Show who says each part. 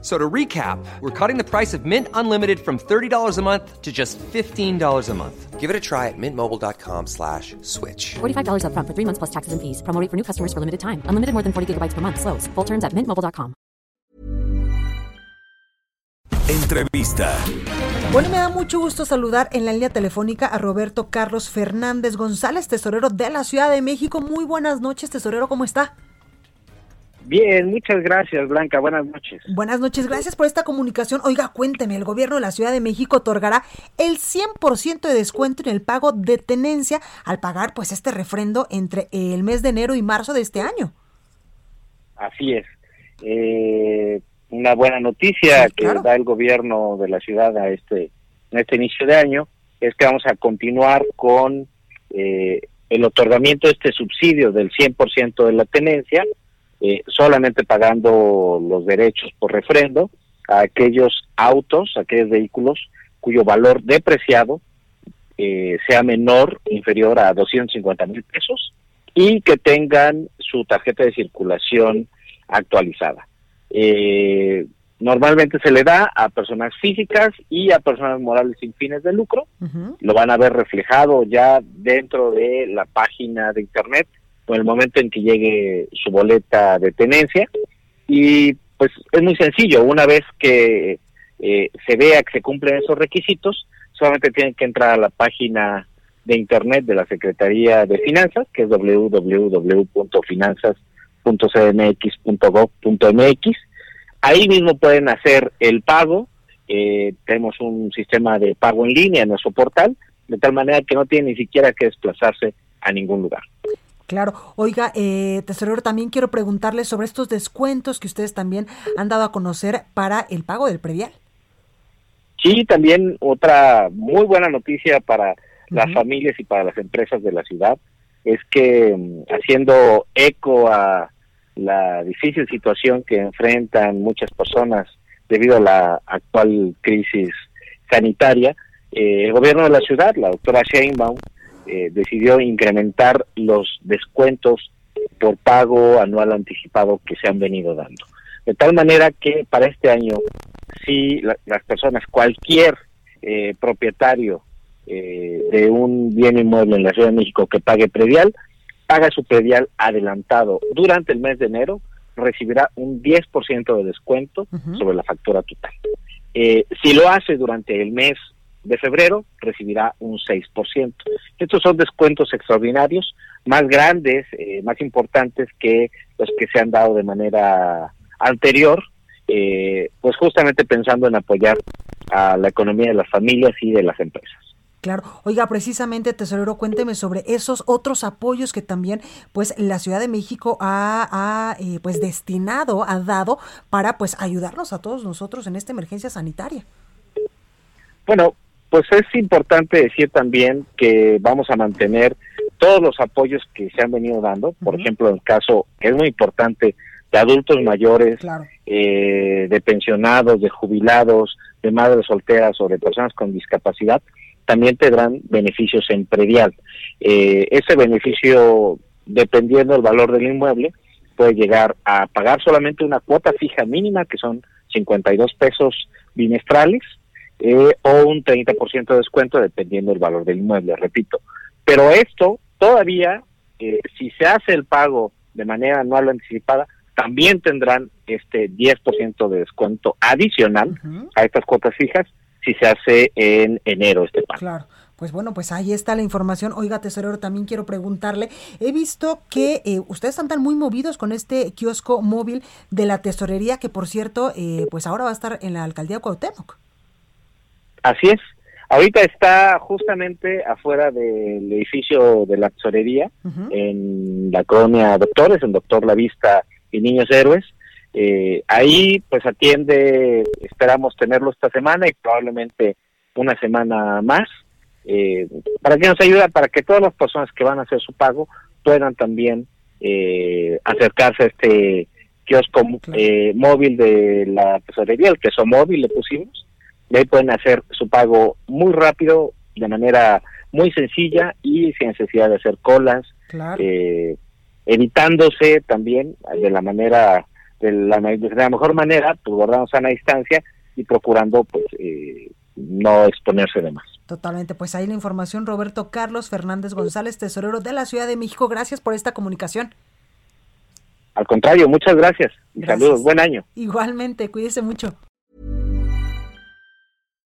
Speaker 1: So to recap, we're cutting the price of Mint Unlimited from $30 a month to just $15 a month. Give it a try at mintmobile.com slash switch.
Speaker 2: $45 up front for three months plus taxes and fees. Promo rate for new customers for limited time. Unlimited more than 40 gigabytes per month. Slows. Full terms at mintmobile.com.
Speaker 3: Entrevista.
Speaker 4: Bueno, me da mucho gusto saludar en la línea telefónica a Roberto Carlos Fernández González, tesorero de la Ciudad de México. Muy buenas noches, tesorero, ¿cómo está?
Speaker 5: Bien, muchas gracias, Blanca. Buenas noches.
Speaker 4: Buenas noches, gracias por esta comunicación. Oiga, cuénteme, el gobierno de la Ciudad de México otorgará el 100% de descuento en el pago de tenencia al pagar pues este refrendo entre el mes de enero y marzo de este año.
Speaker 5: Así es. Eh, una buena noticia
Speaker 4: Sí,
Speaker 5: que da el gobierno de la ciudad a este, en este inicio de año es que vamos a continuar con eh, el otorgamiento de este subsidio del 100% de la tenencia, eh, solamente pagando los derechos por refrendo a aquellos autos, a aquellos vehículos cuyo valor depreciado eh, sea menor, inferior a 250 mil pesos y que tengan su tarjeta de circulación actualizada. Eh, normalmente se le da a personas físicas y a personas morales sin fines de lucro. Lo van a ver reflejado ya dentro de la página de internet en el momento en que llegue su boleta de tenencia. Y pues es muy sencillo, una vez que eh, se vea que se cumplen esos requisitos, solamente tienen que entrar a la página de internet de la Secretaría de Finanzas, que es www.finanzas.cmx.gov.mx. Ahí mismo pueden hacer el pago. Eh, tenemos un sistema de pago en línea en nuestro portal, de tal manera que no tienen ni siquiera que desplazarse a ningún lugar.
Speaker 4: Claro. Oiga, eh, tesorero, también quiero preguntarle sobre estos descuentos que ustedes también han dado a conocer para el pago del predial.
Speaker 5: Sí, también otra muy buena noticia para las familias y para las empresas de la ciudad es que mm, haciendo eco a la difícil situación que enfrentan muchas personas debido a la actual crisis sanitaria, eh, el gobierno de la ciudad, la doctora Sheinbaum, eh, decidió incrementar los descuentos por pago anual anticipado que se han venido dando. De tal manera que para este año, si la- las personas, cualquier eh, propietario eh, de un bien inmueble en la Ciudad de México que pague predial, paga su predial adelantado durante el mes de enero, recibirá un 10% de descuento sobre la factura total. Eh, si lo hace durante el mes de febrero, recibirá un 6%. Estos son descuentos extraordinarios, más grandes, eh, más importantes que los que se han dado de manera anterior, eh, pues justamente pensando en apoyar a la economía de las familias y de las empresas.
Speaker 4: Claro. Oiga, precisamente, tesorero, cuénteme sobre esos otros apoyos que también, pues, la Ciudad de México ha, ha, eh, pues, destinado, ha dado para, pues, ayudarnos a todos nosotros en esta emergencia sanitaria.
Speaker 5: Bueno, pues es importante decir también que vamos a mantener todos los apoyos que se han venido dando, por ejemplo, en el caso que es muy importante de adultos mayores,
Speaker 4: Claro.
Speaker 5: eh, de pensionados, de jubilados, de madres solteras o de personas con discapacidad, también tendrán beneficios en predial. Eh, ese beneficio, dependiendo del valor del inmueble, puede llegar a pagar solamente una cuota fija mínima, que son 52 pesos bimestrales, eh, o un 30% de descuento, dependiendo del valor del inmueble, repito. Pero esto todavía, eh, si se hace el pago de manera anual o anticipada, también tendrán este 10% de descuento adicional a estas cuotas fijas si se hace en enero este pago.
Speaker 4: Claro. Pues bueno, pues ahí está la información. Oiga, tesorero, también quiero preguntarle, he visto que eh, ustedes están muy movidos con este kiosco móvil de la tesorería, que por cierto, eh, pues ahora va a estar en la alcaldía de Cuauhtémoc.
Speaker 5: Así es. Ahorita está justamente afuera del edificio de la tesorería, en la colonia Doctores, en Doctor La Vista y Niños Héroes. Eh, ahí pues atiende, esperamos tenerlo esta semana y probablemente una semana más, eh, para que nos ayude, para que todas las personas que van a hacer su pago puedan también eh, acercarse a este kiosco eh, móvil de la tesorería, el queso móvil le pusimos, y ahí pueden hacer su pago muy rápido, de manera muy sencilla y sin necesidad de hacer colas, eh, evitándose también de la manera, de la, de la mejor manera, pues guardando sana distancia y procurando pues eh, no exponerse de más.
Speaker 4: Totalmente, pues ahí la información, Roberto Carlos Fernández González, tesorero de la Ciudad de México, gracias por esta comunicación.
Speaker 5: Al contrario, muchas gracias. y Saludos, buen año.
Speaker 4: Igualmente, cuídese mucho.